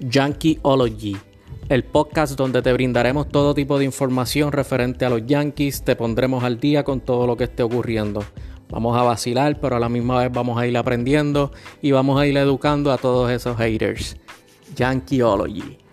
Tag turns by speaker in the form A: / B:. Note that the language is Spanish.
A: Yankeeology, el podcast donde te brindaremos todo tipo de información referente a los Yankees, te pondremos al día con todo lo que esté ocurriendo. Vamos a vacilar, pero a la misma vez vamos a ir aprendiendo y vamos a ir educando a todos esos haters. Yankeeology.